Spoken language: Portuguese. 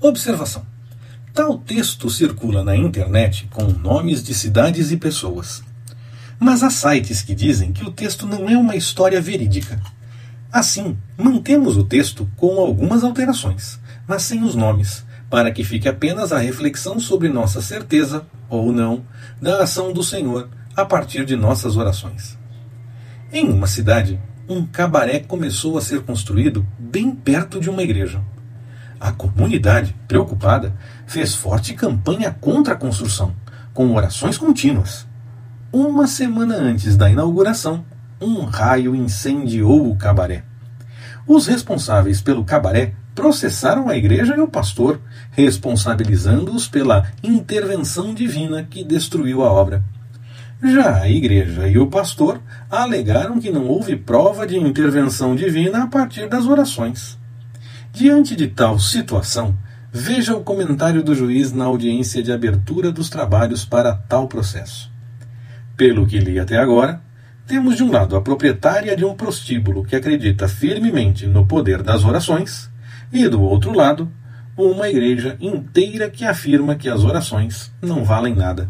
Observação: tal texto circula na internet com nomes de cidades e pessoas. Mas há sites que dizem que o texto não é uma história verídica. Assim, mantemos o texto com algumas alterações, mas sem os nomes, para que fique apenas a reflexão sobre nossa certeza, ou não, da ação do Senhor a partir de nossas orações. Em uma cidade, um cabaré começou a ser construído bem perto de uma igreja. A comunidade, preocupada, fez forte campanha contra a construção, com orações contínuas. Uma semana antes da inauguração, um raio incendiou o cabaré. Os responsáveis pelo cabaré processaram a igreja e o pastor, responsabilizando-os pela intervenção divina que destruiu a obra. Já a igreja e o pastor alegaram que não houve prova de intervenção divina a partir das orações. Diante de tal situação, veja o comentário do juiz na audiência de abertura dos trabalhos para tal processo. Pelo que li até agora, temos de um lado a proprietária de um prostíbulo que acredita firmemente no poder das orações, e do outro lado, uma igreja inteira que afirma que as orações não valem nada.